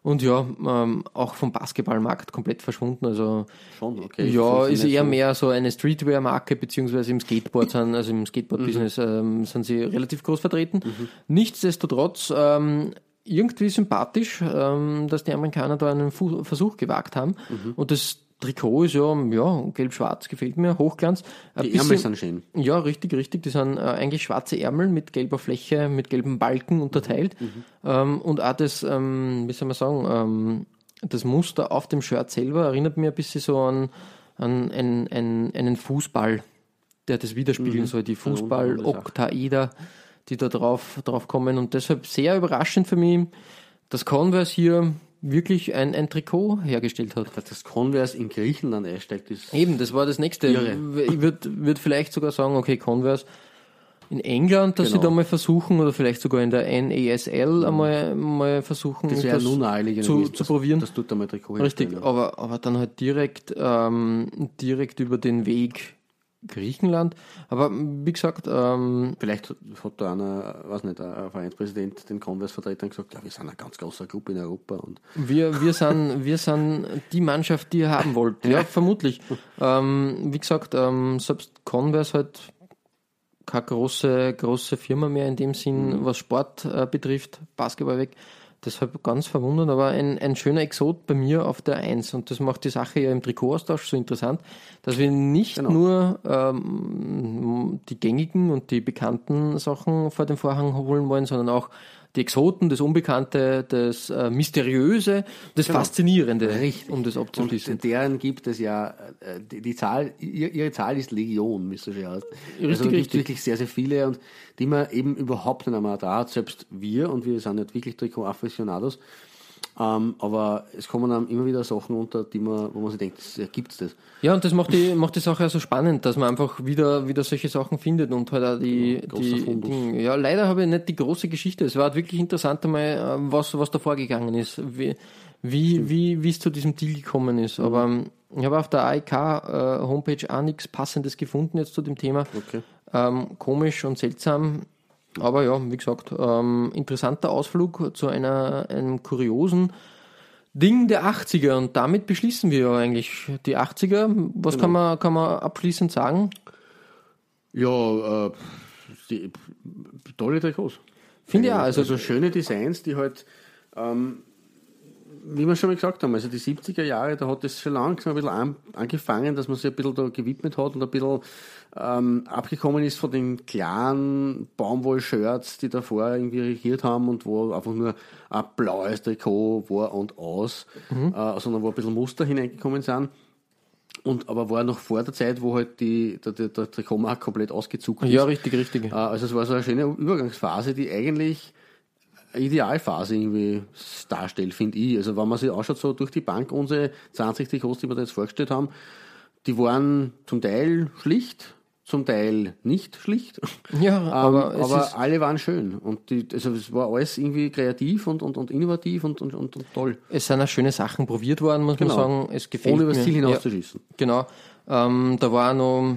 Und ja, ähm, auch vom Basketballmarkt komplett verschwunden. Also Schon, okay. Ja, ist eher so- mehr so eine Streetwear-Marke, beziehungsweise im Skateboard sind, also im Skateboard-Business ähm, sind sie relativ groß vertreten. Nichtsdestotrotz ähm, irgendwie sympathisch, ähm, dass die Amerikaner da einen Fu Versuch gewagt haben. Und das Trikot ist ja, ja, gelb-schwarz, gefällt mir, Hochglanz. Ein Die bisschen- Ärmel sind schön. ja, richtig, richtig. Die sind äh, eigentlich schwarze Ärmel mit gelber Fläche, mit gelben Balken unterteilt. Ähm, und auch das, ähm, wie soll man sagen, ähm, das Muster auf dem Shirt selber erinnert mir ein bisschen so an, an einen, einen, einen Fußball, der das widerspiegeln soll. Die Fußball-Oktaeder, die da drauf, drauf kommen. Und deshalb sehr überraschend für mich, dass Converse hier wirklich ein, ein Trikot hergestellt hat. Dass das Converse in Griechenland einsteigt, ist Eben, das war das nächste. Irre. Ich würde würd vielleicht sogar sagen, okay, Converse in England, dass sie Genau. da mal versuchen, oder vielleicht sogar in der NASL einmal mal versuchen, das wäre nun naheliegend zu, zu dass- probieren. dass dort einmal Trikot Richtig, aber, aber dann halt direkt, ähm, direkt über den Weg Griechenland. Aber wie gesagt, ähm, Vielleicht hat da einer, weiß nicht, ein Vereinspräsident den Converse-Vertretern gesagt, ja, wir sind eine ganz große Gruppe in Europa und Wir, wir, sind, wir sind die Mannschaft, die ihr haben wollt. Ja, vermutlich. Ähm, wie gesagt, ähm, selbst Converse halt keine große, große Firma mehr in dem Sinn, was Sport äh, betrifft, Basketball weg. Deshalb ganz verwundert, aber ein, ein schöner Exot bei mir auf der 1. Und das macht die Sache ja im Trikotaustausch so interessant, dass wir nicht Genau. nur ähm, die gängigen und die bekannten Sachen vor den Vorhang holen wollen, sondern auch die Exoten, das Unbekannte, das äh, Mysteriöse, das Faszinierende, Genau. Richtig. um das abzuschließen. Und deren gibt es ja, äh, die, die Zahl, ihr- ihre Zahl ist Legion, wie es so schön heißt. Richtig, also es gibt richtig. wirklich sehr, sehr viele und die man eben überhaupt nicht einmal da hat, selbst wir, und wir sind nicht wirklich Trikot-Afficionados, ähm, aber es kommen einem immer wieder Sachen unter, die man, wo man sich denkt, das, gibt's das? Ja, und das macht die, macht die Sache ja so spannend, dass man einfach wieder, wieder solche Sachen findet und halt auch die, großer die. Dinge. Ja, leider habe ich nicht die große Geschichte. Es war halt wirklich interessant einmal, äh, was, was da vorgegangen ist, wie, wie, wie, wie es zu diesem Deal gekommen ist. Aber ähm, ich habe auf der AIK äh, Homepage auch nichts Passendes gefunden jetzt zu dem Thema. Okay. Ähm, komisch und seltsam. Aber ja, wie gesagt, ähm, interessanter Ausflug zu einer, einem kuriosen Ding der 80er. Und damit beschließen wir ja eigentlich die 80er. Was kann, man, kann man abschließend sagen? Ja, äh, die, tolle Trikots. Finde ja, Also, also, also schöne Designs, die halt, ähm, wie wir schon mal gesagt haben, also die 70er Jahre, da hat es schon langsam ein bisschen an, angefangen, dass man sich ein bisschen da gewidmet hat und ein bisschen ähm, abgekommen ist von den klaren Baumwoll-Shirts, die davor irgendwie regiert haben und wo einfach nur ein blaues Trikot war und aus, äh, sondern wo ein bisschen Muster hineingekommen sind. Und aber war noch vor der Zeit, wo halt die, der, der, der Trikotmarkt komplett ausgezuckt ist. ja, richtig, richtig. Äh, Also es war so eine schöne Übergangsphase, die eigentlich eine Idealphase irgendwie darstellt, finde ich. Also wenn man sich anschaut, so durch die Bank, unsere 20 Trikots, die wir da jetzt vorgestellt haben, die waren zum Teil schlicht, zum Teil nicht schlicht. Ja, aber Ähm, aber alle waren schön. Und die, also es war alles irgendwie kreativ und, und, und innovativ und, und, und, toll. es sind auch schöne Sachen probiert worden, muss Genau. man sagen. Es gefällt Ohne übers Ziel Ja. hinauszuschießen. Genau. Ähm, da war noch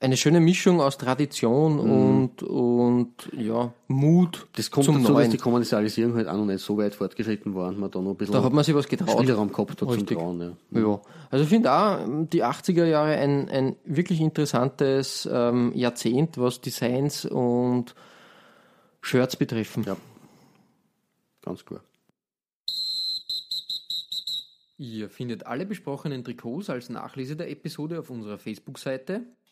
eine schöne Mischung aus Tradition und, und ja, Mut Mhm. Das kommt zum dazu, dass Neuen. die Kommerzialisierung halt auch noch nicht so weit fortgeschritten war und man da noch ein bisschen Da hat man sich was getraut. Spielraum gehabt hat zum. Trauen. Ja. Ja, also ich finde auch die 80er Jahre ein, ein wirklich interessantes ähm, Jahrzehnt, was Designs und Shirts betreffen. Ja. Ganz klar. Ihr findet alle besprochenen Trikots als Nachlese der Episode auf unserer Facebook-Seite.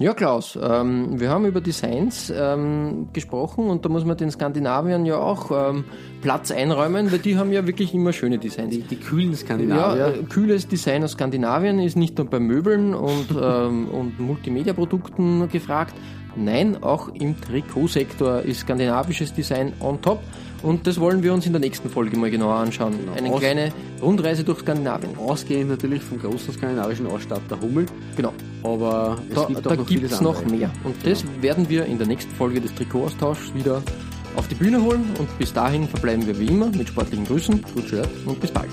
Ja, Klaus, ähm, wir haben über Designs ähm, gesprochen und da muss man den Skandinaviern ja auch ähm, Platz einräumen, weil die haben ja wirklich immer schöne Designs. Die, die kühlen Ja, Skandinavier. äh, kühles Design aus Skandinavien ist nicht nur bei Möbeln und, ähm, und Multimedia-Produkten gefragt. Nein, auch im Trikotsektor ist skandinavisches Design on top. Und das wollen wir uns in der nächsten Folge mal genauer anschauen. Eine Aus- kleine Rundreise durch Skandinavien. Ausgehend natürlich vom großen skandinavischen Ausstatter Hummel, Genau. aber es Da, gibt da gibt es noch mehr. Und das werden wir in der nächsten Folge des Trikotaustauschs wieder auf die Bühne holen. Und bis dahin verbleiben wir wie immer mit sportlichen Grüßen Gut Shirt. und bis bald.